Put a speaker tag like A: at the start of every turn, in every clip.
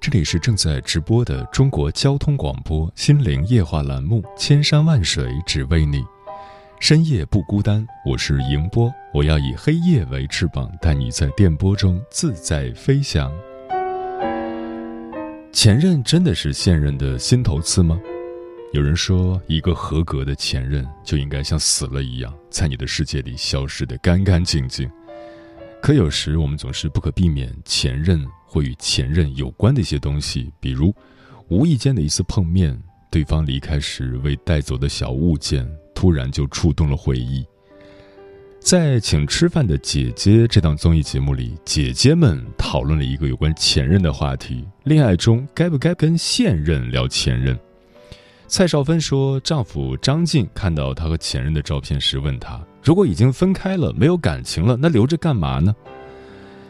A: 这里是正在直播的中国交通广播心灵夜话栏目《千山万水只为你》，深夜不孤单。我是迎波，我要以黑夜为翅膀，带你在电波中自在飞翔。前任真的是现任的心头刺吗？有人说，一个合格的前任就应该像死了一样，在你的世界里消失的干干净净。可有时我们总是不可避免前任。会与前任有关的一些东西，比如无意间的一次碰面，对方离开时未带走的小物件，突然就触动了回忆。在《请吃饭的姐姐》这档综艺节目里，姐姐们讨论了一个有关前任的话题：恋爱中该不该跟现任聊前任？蔡少芬说，丈夫张晋看到她和前任的照片时，问她：如果已经分开了，没有感情了，那留着干嘛呢？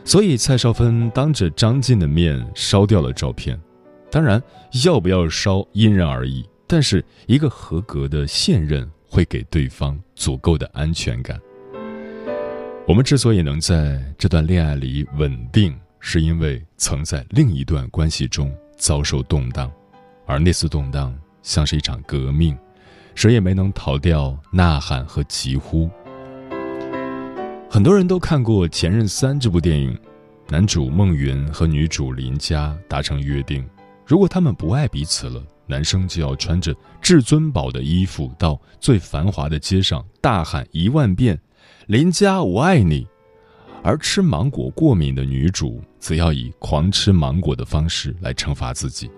A: 所以蔡少芬当着张晋的面烧掉了照片，当然要不要烧因人而异，但是一个合格的现任会给对方足够的安全感。我们之所以能在这段恋爱里稳定，是因为曾在另一段关系中遭受动荡，而那次动荡像是一场革命，谁也没能逃掉呐喊和疾呼。很多人都看过《前任三》这部电影，男主孟云和女主林佳达成约定，如果他们不爱彼此了，男生就要穿着至尊宝的衣服到最繁华的街上大喊一万遍“林佳我爱你”，而吃芒果过敏的女主则要以狂吃芒果的方式来惩罚自己。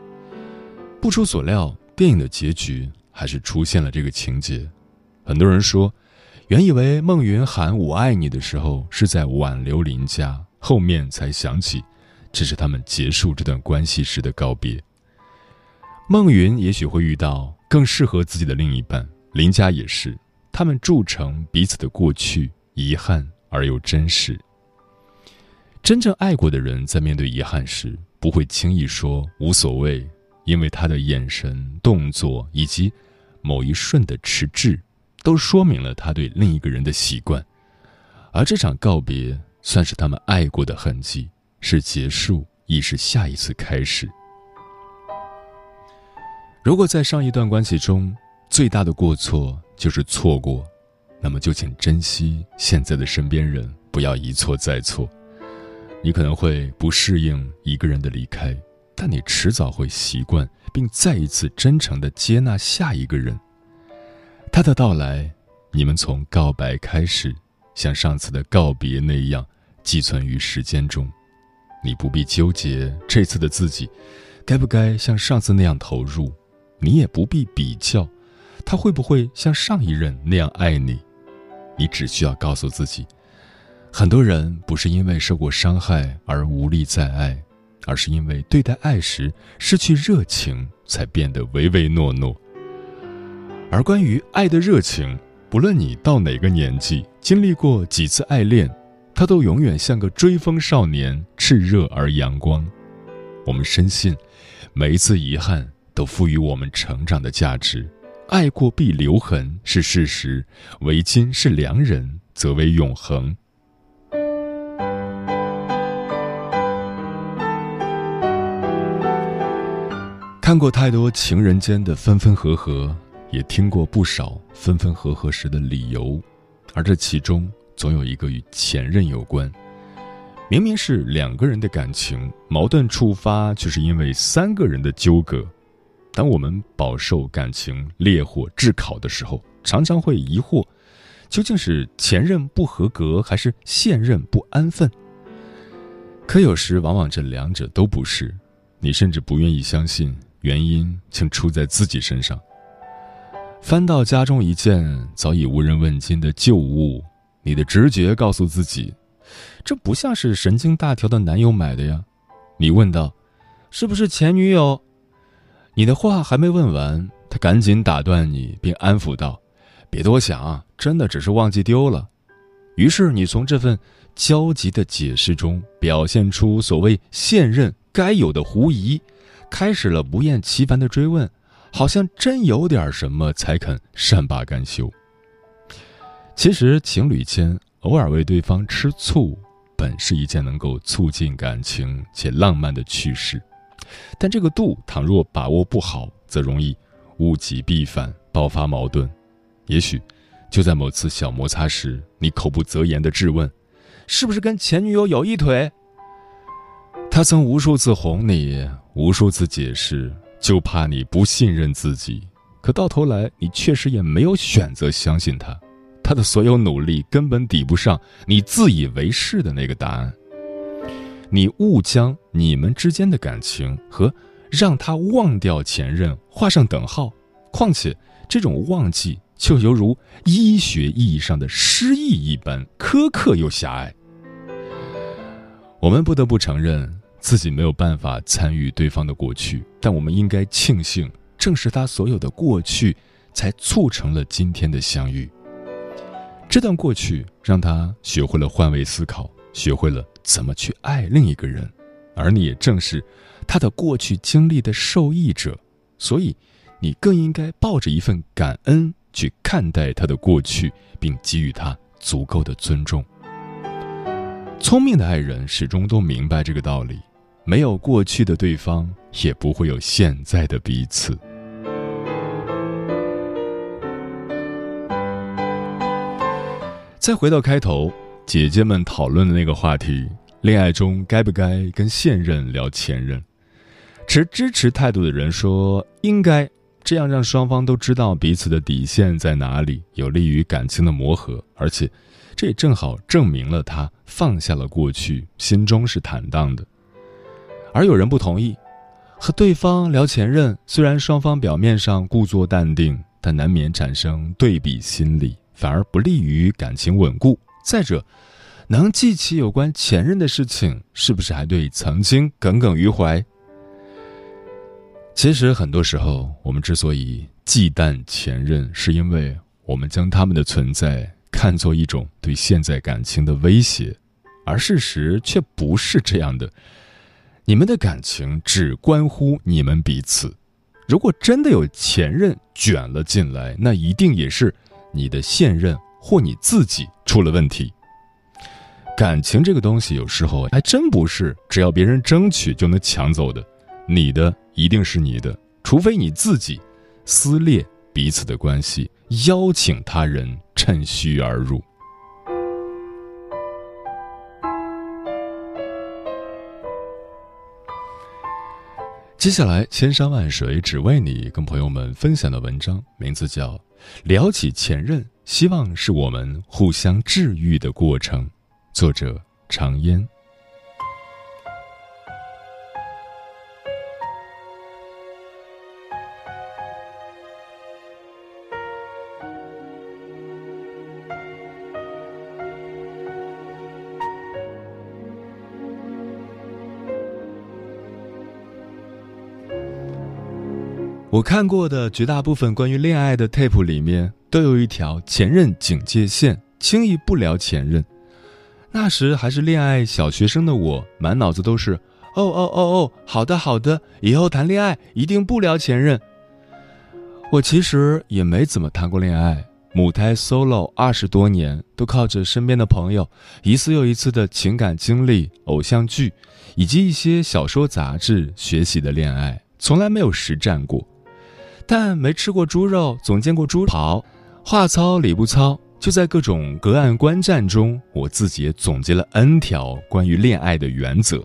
A: 不出所料，电影的结局还是出现了这个情节。很多人说。原以为孟云喊我爱你的时候是在挽留林佳，后面才想起，这是他们结束这段关系时的告别。孟云也许会遇到更适合自己的另一半，林佳也是，他们铸成彼此的过去，遗憾而又真实。真正爱过的人，在面对遗憾时，不会轻易说无所谓，因为他的眼神、动作以及某一瞬的迟滞。都说明了他对另一个人的习惯，而这场告别算是他们爱过的痕迹，是结束，亦是下一次开始。如果在上一段关系中最大的过错就是错过，那么就请珍惜现在的身边人，不要一错再错。你可能会不适应一个人的离开，但你迟早会习惯，并再一次真诚的接纳下一个人。他的到来，你们从告白开始，像上次的告别那样，寄存于时间中。你不必纠结这次的自己，该不该像上次那样投入，你也不必比较，他会不会像上一任那样爱你。你只需要告诉自己，很多人不是因为受过伤害而无力再爱，而是因为对待爱时失去热情，才变得唯唯诺诺。而关于爱的热情，不论你到哪个年纪，经历过几次爱恋，它都永远像个追风少年，炽热而阳光。我们深信，每一次遗憾都赋予我们成长的价值。爱过必留痕是事实，唯今是良人，则为永恒。看过太多情人间的分分合合。也听过不少分分合合时的理由，而这其中总有一个与前任有关。明明是两个人的感情，矛盾触发却是因为三个人的纠葛。当我们饱受感情烈火炙烤的时候，常常会疑惑，究竟是前任不合格，还是现任不安分？可有时往往这两者都不是，你甚至不愿意相信，原因竟出在自己身上。翻到家中一件早已无人问津的旧物，你的直觉告诉自己，这不像是神经大条的男友买的呀。你问道：“是不是前女友？”你的话还没问完，他赶紧打断你，并安抚道：“别多想，真的只是忘记丢了。”于是你从这份焦急的解释中表现出所谓现任该有的狐疑，开始了不厌其烦的追问。好像真有点什么才肯善罢甘休。其实情侣间偶尔为对方吃醋，本是一件能够促进感情且浪漫的趣事，但这个度倘若把握不好，则容易物极必反，爆发矛盾。也许就在某次小摩擦时，你口不择言的质问：“是不是跟前女友有一腿？”他曾无数次哄你，无数次解释。就怕你不信任自己，可到头来你确实也没有选择相信他，他的所有努力根本抵不上你自以为是的那个答案。你误将你们之间的感情和让他忘掉前任画上等号，况且这种忘记就犹如医学意义上的失忆一般苛刻又狭隘。我们不得不承认。自己没有办法参与对方的过去，但我们应该庆幸，正是他所有的过去，才促成了今天的相遇。这段过去让他学会了换位思考，学会了怎么去爱另一个人，而你也正是他的过去经历的受益者，所以你更应该抱着一份感恩去看待他的过去，并给予他足够的尊重。聪明的爱人始终都明白这个道理。没有过去的对方，也不会有现在的彼此。再回到开头，姐姐们讨论的那个话题：恋爱中该不该跟现任聊前任？持支持态度的人说应该，这样让双方都知道彼此的底线在哪里，有利于感情的磨合，而且这也正好证明了他放下了过去，心中是坦荡的。而有人不同意，和对方聊前任，虽然双方表面上故作淡定，但难免产生对比心理，反而不利于感情稳固。再者，能记起有关前任的事情，是不是还对曾经耿耿于怀？其实很多时候，我们之所以忌惮前任，是因为我们将他们的存在看作一种对现在感情的威胁，而事实却不是这样的。你们的感情只关乎你们彼此，如果真的有前任卷了进来，那一定也是你的现任或你自己出了问题。感情这个东西，有时候还真不是只要别人争取就能抢走的，你的一定是你的，除非你自己撕裂彼此的关系，邀请他人趁虚而入。接下来，千山万水只为你，跟朋友们分享的文章名字叫《聊起前任》，希望是我们互相治愈的过程。作者：长烟。我看过的绝大部分关于恋爱的 tape 里面，都有一条前任警戒线，轻易不聊前任。那时还是恋爱小学生的我，满脑子都是“哦哦哦哦，好的好的，以后谈恋爱一定不聊前任。”我其实也没怎么谈过恋爱，母胎 solo 二十多年，都靠着身边的朋友一次又一次的情感经历、偶像剧，以及一些小说杂志学习的恋爱，从来没有实战过。但没吃过猪肉，总见过猪跑。话糙理不糙，就在各种隔岸观战中，我自己也总结了 N 条关于恋爱的原则。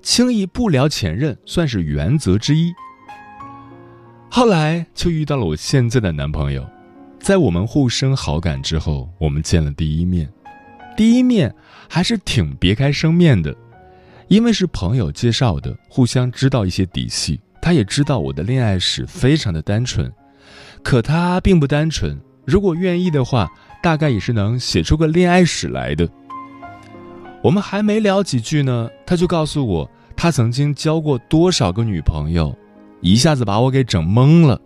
A: 轻易不聊前任，算是原则之一。后来就遇到了我现在的男朋友，在我们互生好感之后，我们见了第一面，第一面还是挺别开生面的，因为是朋友介绍的，互相知道一些底细。他也知道我的恋爱史非常的单纯，可他并不单纯。如果愿意的话，大概也是能写出个恋爱史来的。我们还没聊几句呢，他就告诉我他曾经交过多少个女朋友，一下子把我给整懵了。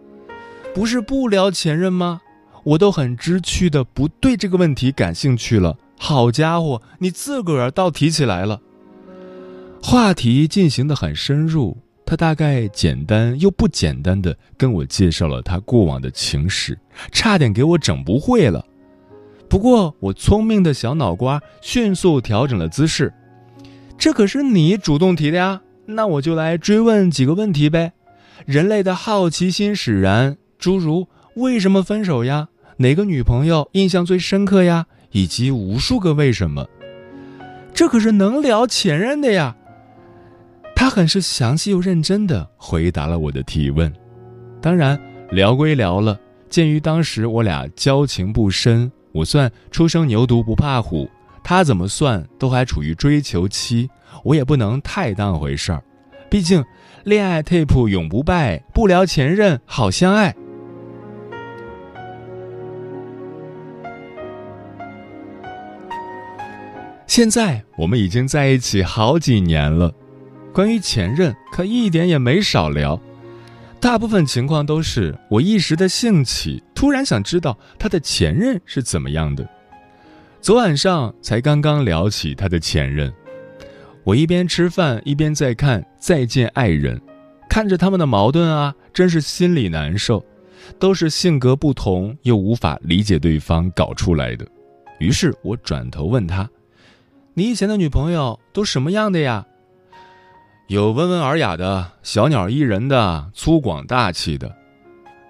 A: 不是不聊前任吗？我都很知趣的不对这个问题感兴趣了。好家伙，你自个儿倒提起来了。话题进行的很深入，他大概简单又不简单的跟我介绍了他过往的情史，差点给我整不会了。不过，我聪明的小脑瓜迅速调整了姿势。这可是你主动提的呀，那我就来追问几个问题呗。人类的好奇心使然，诸如为什么分手呀，哪个女朋友印象最深刻呀，以及无数个为什么。这可是能聊前任的呀。他很是详细又认真的回答了我的提问。当然，聊归聊了，鉴于当时我俩交情不深。我算初生牛犊不怕虎，他怎么算都还处于追求期，我也不能太当回事儿。毕竟，恋爱 tape 永不败，不聊前任好相爱。现在我们已经在一起好几年了，关于前任可一点也没少聊。大部分情况都是我一时的兴起，突然想知道他的前任是怎么样的。昨晚上才刚刚聊起他的前任，我一边吃饭一边在看《再见爱人》，看着他们的矛盾啊，真是心里难受。都是性格不同又无法理解对方搞出来的。于是我转头问他：“你以前的女朋友都什么样的呀？”有温文尔雅的小鸟依人的粗犷大气的，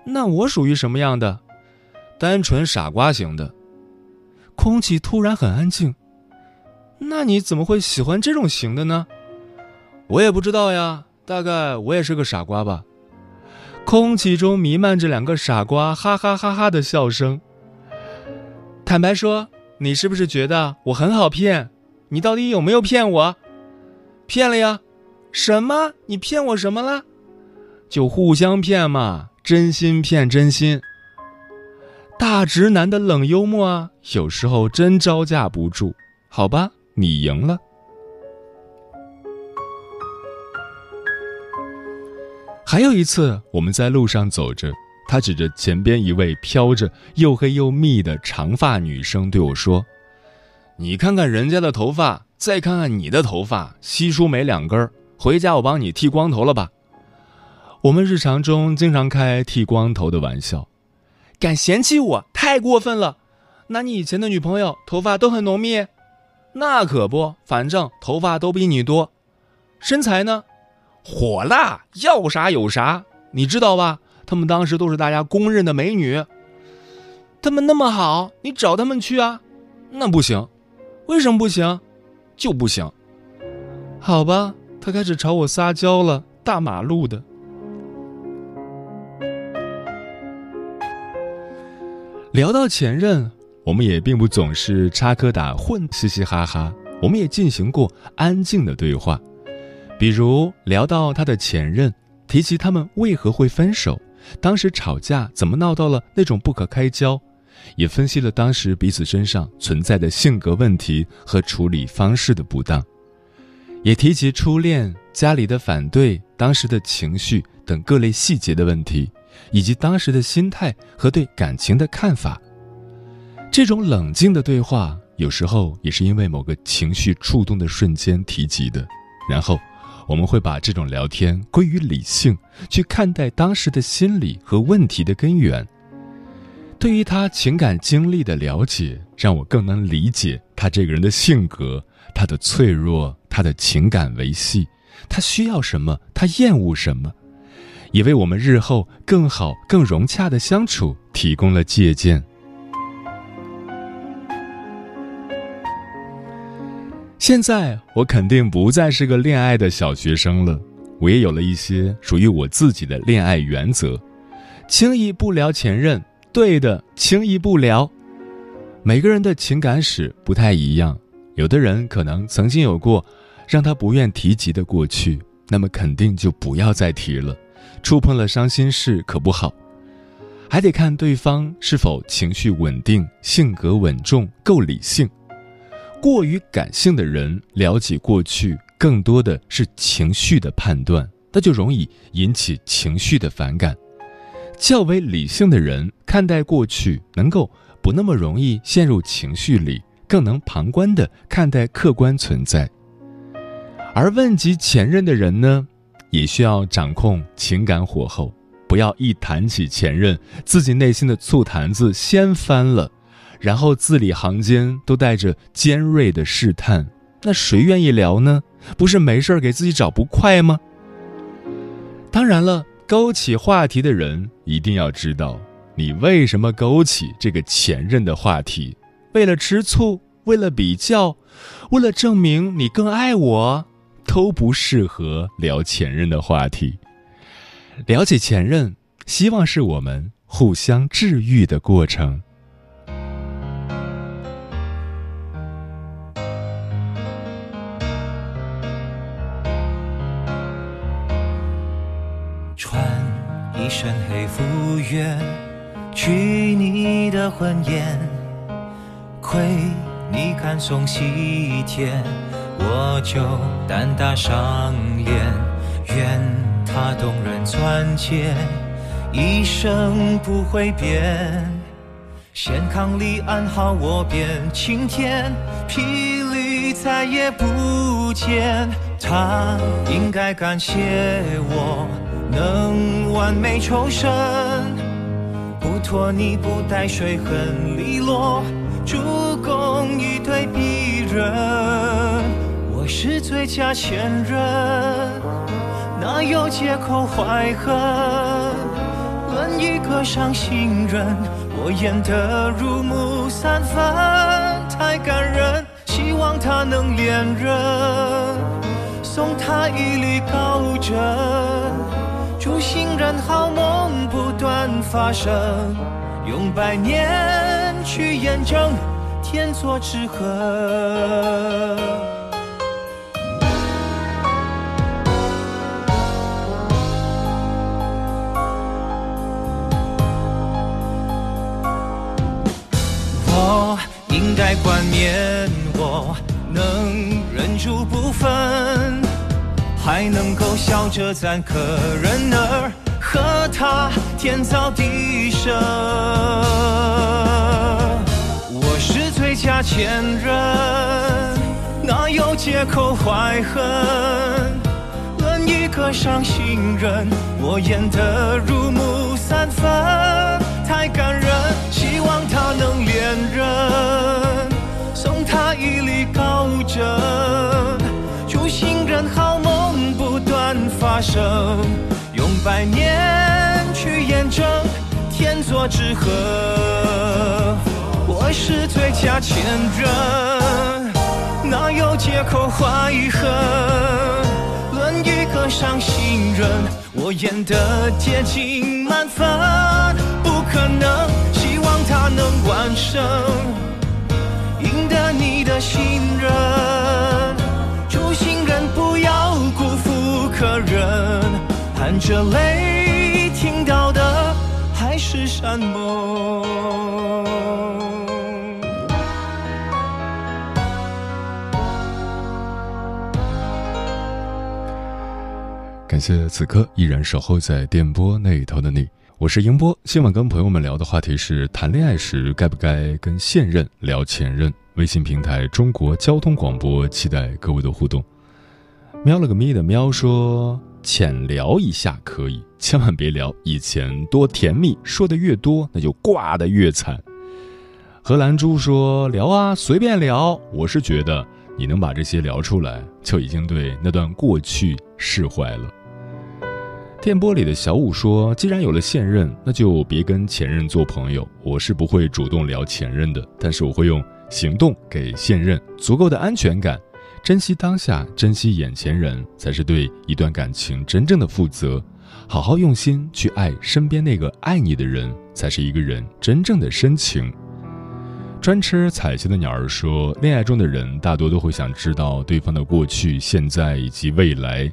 A: 那我属于什么样的？单纯傻瓜型的。空气突然很安静。那你怎么会喜欢这种型的呢？我也不知道呀，大概我也是个傻瓜吧。空气中弥漫着两个傻瓜哈哈哈哈的笑声。坦白说，你是不是觉得我很好骗？你到底有没有骗我？骗了呀。什么？你骗我什么了？就互相骗嘛，真心骗真心。大直男的冷幽默啊，有时候真招架不住。好吧，你赢了。还有一次，我们在路上走着，他指着前边一位飘着又黑又密的长发女生对我说：“你看看人家的头发，再看看你的头发，稀疏没两根儿。”回家我帮你剃光头了吧？我们日常中经常开剃光头的玩笑，敢嫌弃我太过分了。那你以前的女朋友头发都很浓密？那可不，反正头发都比你多。身材呢？火辣，要啥有啥，你知道吧？她们当时都是大家公认的美女。她们那么好，你找她们去啊？那不行，为什么不行？就不行。好吧。他开始朝我撒娇了，大马路的。聊到前任，我们也并不总是插科打诨、嘻嘻哈哈，我们也进行过安静的对话，比如聊到他的前任，提及他们为何会分手，当时吵架怎么闹到了那种不可开交，也分析了当时彼此身上存在的性格问题和处理方式的不当。也提及初恋、家里的反对、当时的情绪等各类细节的问题，以及当时的心态和对感情的看法。这种冷静的对话，有时候也是因为某个情绪触动的瞬间提及的。然后，我们会把这种聊天归于理性，去看待当时的心理和问题的根源。对于他情感经历的了解，让我更能理解他这个人的性格。他的脆弱，他的情感维系，他需要什么，他厌恶什么，也为我们日后更好、更融洽的相处提供了借鉴。现在我肯定不再是个恋爱的小学生了，我也有了一些属于我自己的恋爱原则：轻易不聊前任，对的，轻易不聊。每个人的情感史不太一样，有的人可能曾经有过让他不愿提及的过去，那么肯定就不要再提了。触碰了伤心事可不好，还得看对方是否情绪稳定、性格稳重、够理性。过于感性的人聊起过去，更多的是情绪的判断，那就容易引起情绪的反感。较为理性的人看待过去，能够。不那么容易陷入情绪里，更能旁观的看待客观存在。而问及前任的人呢，也需要掌控情感火候，不要一谈起前任，自己内心的醋坛子掀翻了，然后字里行间都带着尖锐的试探。那谁愿意聊呢？不是没事给自己找不快吗？当然了，勾起话题的人一定要知道。你为什么勾起这个前任的话题？为了吃醋，为了比较，为了证明你更爱我，都不适合聊前任的话题。了解前任，希望是我们互相治愈的过程。
B: 穿一身黑赴约。去你的婚宴，亏你看送喜帖，我就胆大上脸。愿他动人钻戒，一生不会变。显康里安好，我便晴天霹雳再也不见。他应该感谢我能完美抽身。托你不带水很利落，助攻一对璧人。我是最佳前任，哪有借口怀恨？论一个伤心人，我演得入木三分，太感人。希望他能连任，送他一粒高枕。祝新人好梦不断发生，用百年去验证天作之合。我应该冠冕，我能忍住不分。还能够笑着赞可人儿和他天造地设。我是最佳前任，哪有借口怀恨？论一个伤心人，我演得入木三分，太感人。希望他能连任，送他一粒高枕，祝新人好梦不断。发生，百年去验证天作之合。我是最佳前任，哪有借口怀恨？论一个伤心人，我演得接近满分，不可能，希望他能完胜，赢得你的信任。祝新人不要辜负。客人含着泪听到的海誓山盟。
A: 感谢此刻依然守候在电波那一头的你，我是英波。今晚跟朋友们聊的话题是：谈恋爱时该不该跟现任聊前任？微信平台中国交通广播，期待各位的互动。喵了个咪的喵说：“浅聊一下可以，千万别聊以前多甜蜜，说的越多，那就挂的越惨。”荷兰猪说：“聊啊，随便聊。我是觉得你能把这些聊出来，就已经对那段过去释怀了。”电波里的小五说：“既然有了现任，那就别跟前任做朋友。我是不会主动聊前任的，但是我会用行动给现任足够的安全感。”珍惜当下，珍惜眼前人，才是对一段感情真正的负责，好好用心去爱身边那个爱你的人，才是一个人真正的深情。专吃彩旗的鸟儿说：“恋爱中的人大多都会想知道对方的过去、现在以及未来，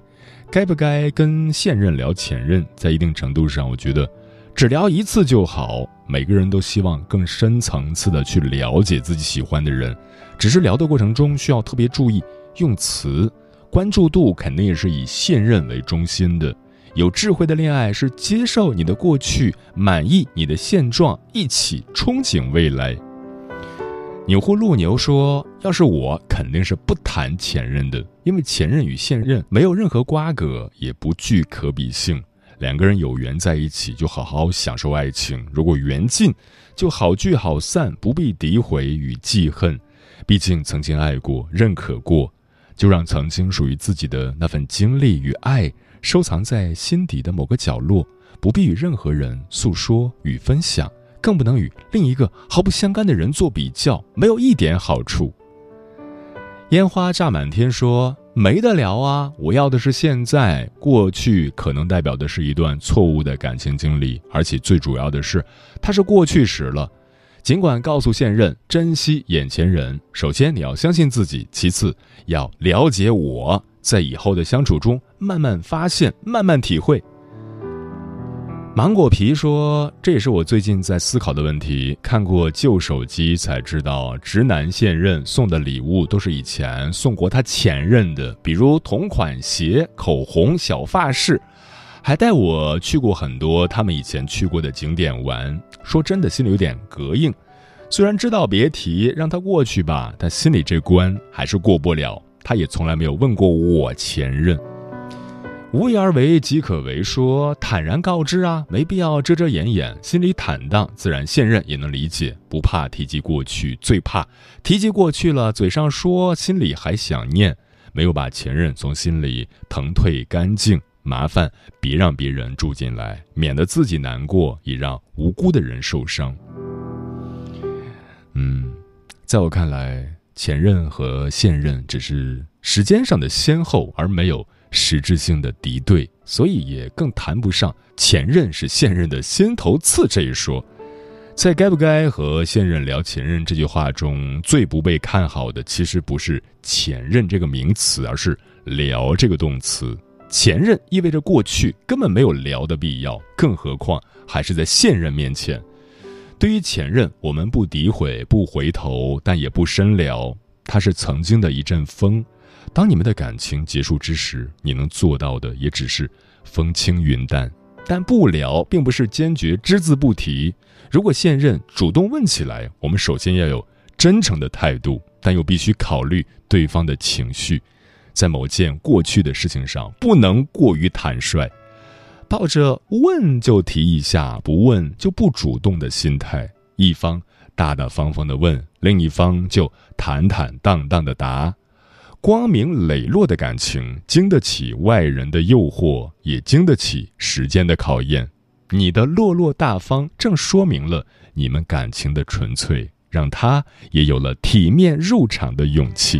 A: 该不该跟现任聊前任？在一定程度上，我觉得只聊一次就好。每个人都希望更深层次的去了解自己喜欢的人，只是聊的过程中需要特别注意用词，关注度肯定也是以现任为中心的。有智慧的恋爱是接受你的过去，满意你的现状，一起憧憬未来。”钮祜禄牛说：“要是我，肯定是不谈前任的，因为前任与现任没有任何瓜葛，也不具可比性。两个人有缘在一起，就好好享受爱情；如果缘尽，就好聚好散，不必诋毁与记恨。毕竟曾经爱过，认可过，就让曾经属于自己的那份经历与爱收藏在心底的某个角落，不必与任何人诉说与分享。”更不能与另一个毫不相干的人做比较，没有一点好处。烟花炸满天，说没得聊啊！我要的是现在，过去可能代表的是一段错误的感情经历，而且最主要的是，它是过去时了。尽管告诉现任珍惜眼前人，首先你要相信自己，其次要了解我，在以后的相处中慢慢发现，慢慢体会。芒果皮说：“这也是我最近在思考的问题。看过旧手机才知道，直男现任送的礼物都是以前送过他前任的，比如同款鞋、口红、小发饰，还带我去过很多他们以前去过的景点玩。说真的，心里有点膈应。虽然知道别提，让他过去吧，但心里这关还是过不了。他也从来没有问过我前任。”无为而为即可为，说坦然告知啊，没必要遮遮掩掩，心里坦荡，自然现任也能理解。不怕提及过去，最怕提及过去了，嘴上说，心里还想念，没有把前任从心里腾退干净。麻烦别让别人住进来，免得自己难过，也让无辜的人受伤。嗯，在我看来，前任和现任只是时间上的先后，而没有。实质性的敌对，所以也更谈不上前任是现任的心头刺这一说。在该不该和现任聊前任这句话中，最不被看好的其实不是前任这个名词，而是聊这个动词。前任意味着过去，根本没有聊的必要，更何况还是在现任面前。对于前任，我们不诋毁，不回头，但也不深聊。他是曾经的一阵风。当你们的感情结束之时，你能做到的也只是风轻云淡，但不聊并不是坚决只字不提。如果现任主动问起来，我们首先要有真诚的态度，但又必须考虑对方的情绪。在某件过去的事情上，不能过于坦率，抱着问就提一下，不问就不主动的心态。一方大大方方的问，另一方就坦坦荡荡的答。光明磊落的感情，经得起外人的诱惑，也经得起时间的考验。你的落落大方，正说明了你们感情的纯粹，让他也有了体面入场的勇气。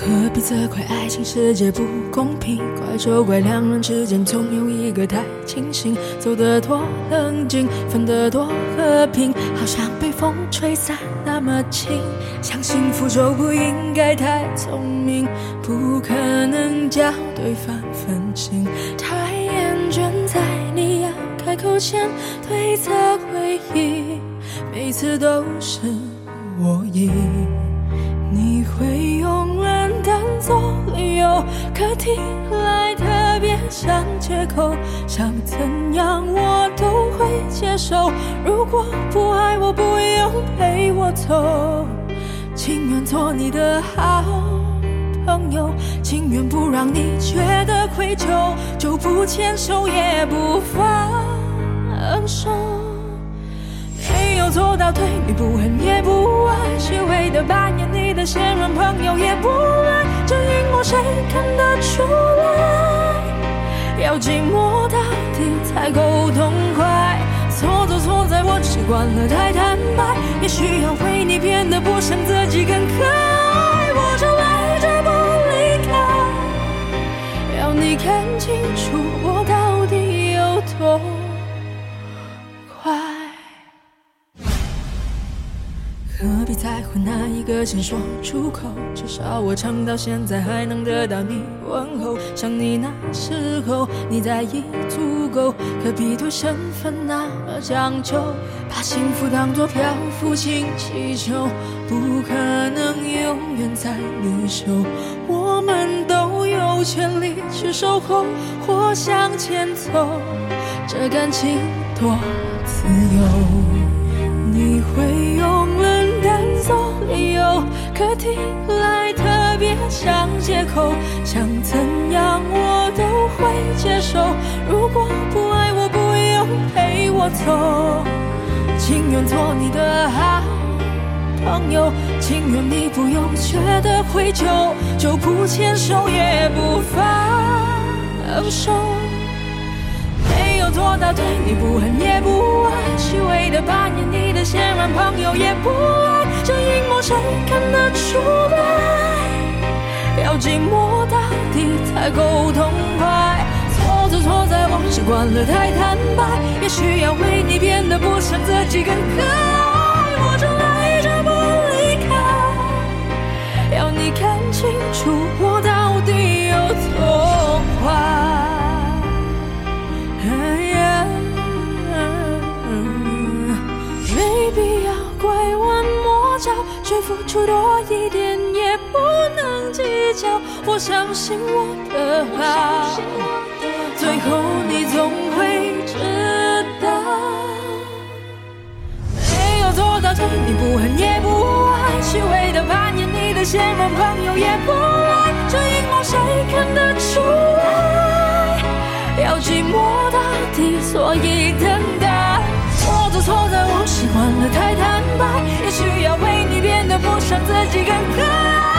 C: 何必责怪爱情世界不公平？怪就怪两人之间总有一个太清醒，走得多冷静，分得多和平，好像被风吹散那么轻。想幸福就不应该太聪明，不可能将对方分清。太厌倦在你要开口前推测回忆，每次都是我赢。你会永远当做理由，可听来特别像借口。想怎样我都会接受。如果不爱我，不用陪我走，情愿做你的好朋友，情愿不让你觉得愧疚，就不牵手也不放手。做到对你不恨也不爱，虚伪的扮演你的现任朋友也不赖，这荧幕谁看得出来？要寂寞到底才够痛快。错就错在我习惯了太坦白，也需要为你变得不像自己更可爱。我就赖着不离开，要你看清楚我到底有多何必在乎哪一个先说出口？至少我唱到现在还能得到你问候。想你那时候，你在意足够，可比对身份那么讲究，把幸福当作漂浮氢气球，不可能永远在你手。我们都有权利去守候或向前走，这感情多自由。由，可听来特别像借口。想怎样我都会接受。如果不爱我，不用陪我走。情愿做你的好朋友，情愿你不用觉得愧疚，就不牵手也不放手。没有做到对你不恨也不爱，虚伪的扮演你的现任朋友也不爱，这阴谋谁看得出来？要寂寞到底才够痛快。错就错在我习惯了太坦白，也需要为你变得不像自己更可爱，我就爱着不离开，要你看清楚我到底有多坏。没必要拐弯抹角，却付出多一点也不能计较。我相信我的好，最后你总会知道。没有做到对你不恨也不爱，虚伪的扮演你的现任朋友也不所以等待。错就错在我习惯了太坦白，也需要为你变得不像自己更可爱。